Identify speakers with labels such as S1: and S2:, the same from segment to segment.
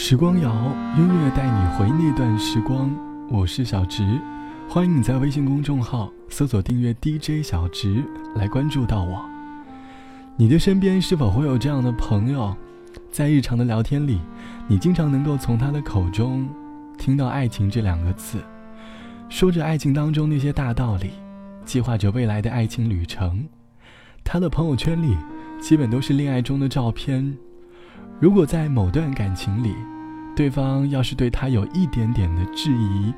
S1: 时光谣，音乐带你回那段时光。我是小直，欢迎你在微信公众号搜索订阅 DJ 小直来关注到我。你的身边是否会有这样的朋友，在日常的聊天里，你经常能够从他的口中听到“爱情”这两个字，说着爱情当中那些大道理，计划着未来的爱情旅程。他的朋友圈里基本都是恋爱中的照片。如果在某段感情里，对方要是对他有一点点的质疑，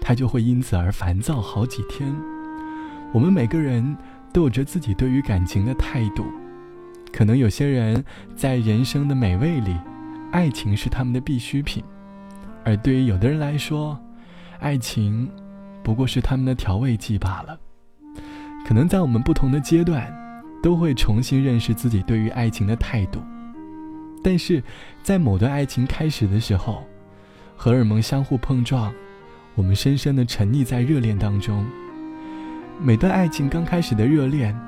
S1: 他就会因此而烦躁好几天。我们每个人都有着自己对于感情的态度，可能有些人在人生的美味里，爱情是他们的必需品，而对于有的人来说，爱情不过是他们的调味剂罢了。可能在我们不同的阶段，都会重新认识自己对于爱情的态度。但是，在某段爱情开始的时候，荷尔蒙相互碰撞，我们深深的沉溺在热恋当中。每段爱情刚开始的热恋，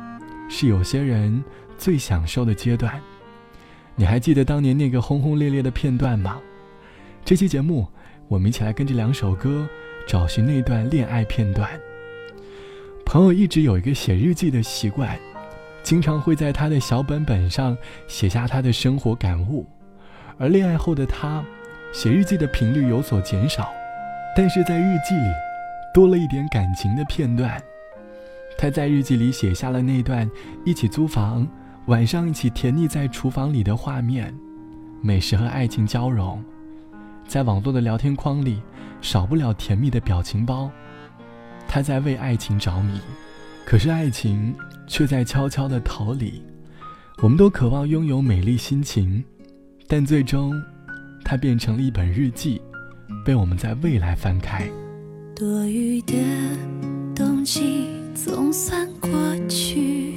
S1: 是有些人最享受的阶段。你还记得当年那个轰轰烈烈的片段吗？这期节目，我们一起来跟着两首歌，找寻那段恋爱片段。朋友一直有一个写日记的习惯。经常会在他的小本本上写下他的生活感悟，而恋爱后的他，写日记的频率有所减少，但是在日记里多了一点感情的片段。他在日记里写下了那段一起租房，晚上一起甜腻在厨房里的画面，美食和爱情交融，在网络的聊天框里少不了甜蜜的表情包。他在为爱情着迷。可是爱情却在悄悄的逃离，我们都渴望拥有美丽心情，但最终，它变成了一本日记，被我们在未来翻开。
S2: 多余的冬季总算过去，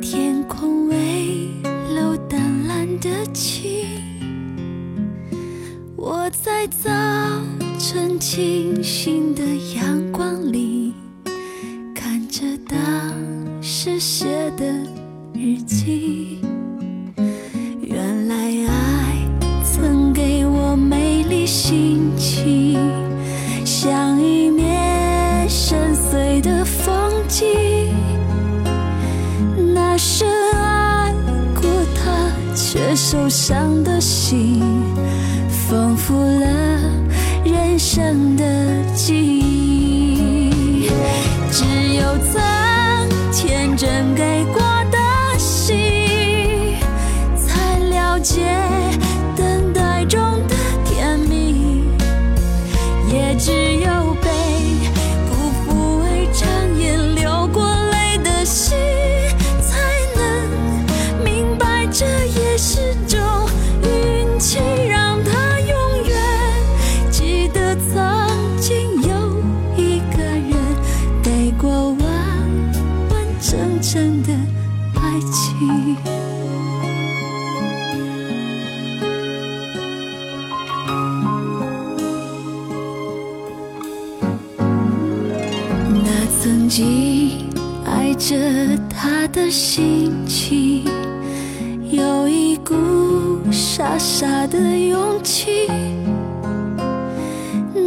S2: 天空微露淡蓝的晴，我在早晨清新的阳记，心情，有一股傻傻的勇气，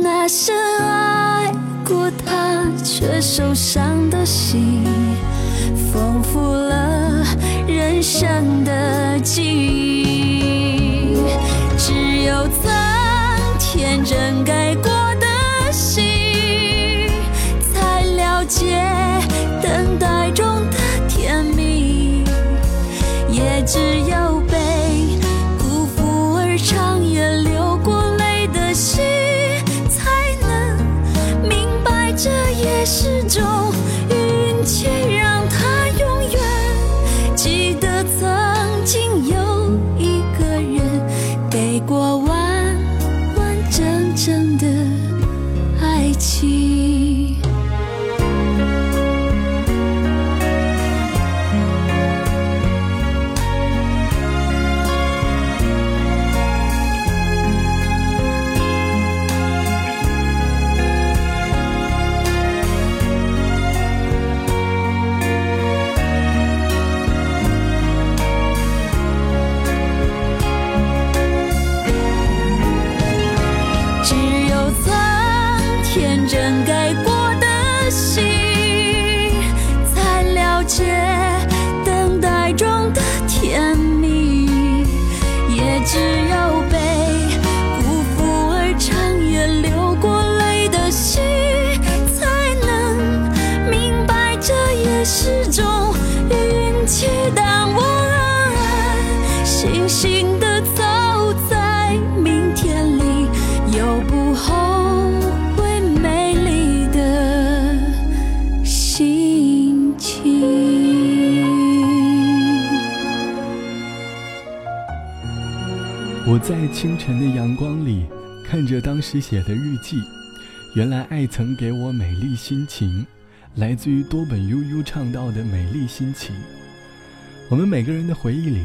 S2: 那深爱过他却受伤的心。丰富了人生的记忆，只有曾天真感在
S1: 清晨的阳光里看着当时写的日记，原来爱曾给我美丽心情，来自于多本悠悠唱到的美丽心情。我们每个人的回忆里，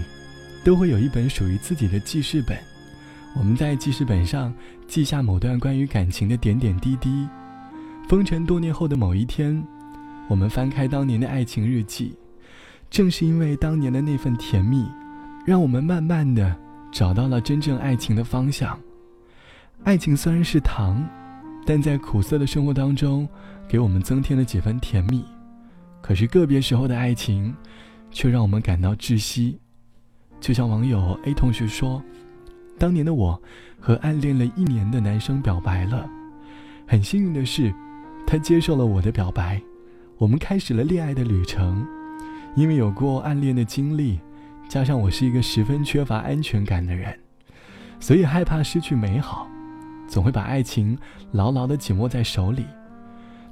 S1: 都会有一本属于自己的记事本，我们在记事本上记下某段关于感情的点点滴滴。风尘多年后的某一天，我们翻开当年的爱情日记，正是因为当年的那份甜蜜，让我们慢慢的。找到了真正爱情的方向。爱情虽然是糖，但在苦涩的生活当中，给我们增添了几分甜蜜。可是个别时候的爱情，却让我们感到窒息。就像网友 A 同学说：“当年的我，和暗恋了一年的男生表白了。很幸运的是，他接受了我的表白，我们开始了恋爱的旅程。因为有过暗恋的经历。”加上我是一个十分缺乏安全感的人，所以害怕失去美好，总会把爱情牢牢的紧握在手里。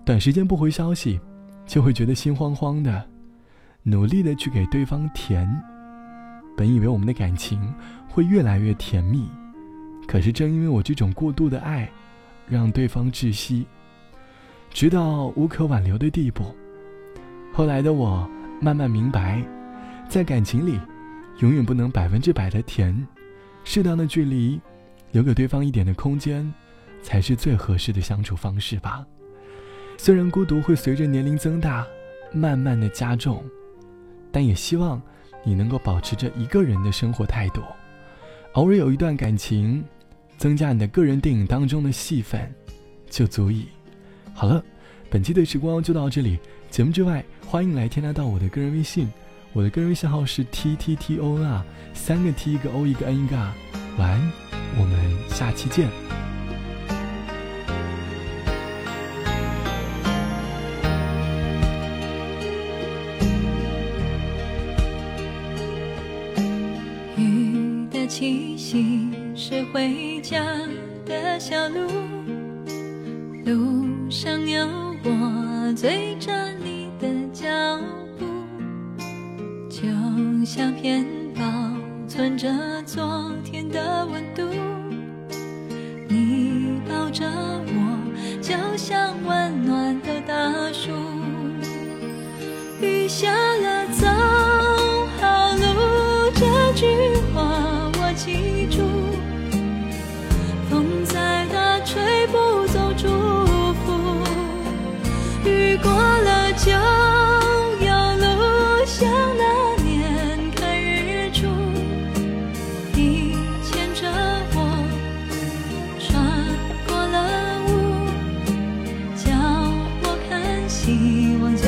S1: 短时间不回消息，就会觉得心慌慌的，努力的去给对方甜。本以为我们的感情会越来越甜蜜，可是正因为我这种过度的爱，让对方窒息，直到无可挽留的地步。后来的我慢慢明白，在感情里。永远不能百分之百的甜，适当的距离，留给对方一点的空间，才是最合适的相处方式吧。虽然孤独会随着年龄增大，慢慢的加重，但也希望你能够保持着一个人的生活态度，偶尔有一段感情，增加你的个人电影当中的戏份，就足以。好了，本期的时光就到这里。节目之外，欢迎来添加到我的个人微信。我的个人微信号是 t t t o n 啊，三个 t 一个 o 一个 n 一个啊，晚安，我们下期见。
S2: 相片保存着昨天的温度，你抱着我，就像温暖的大树。雨下忘记，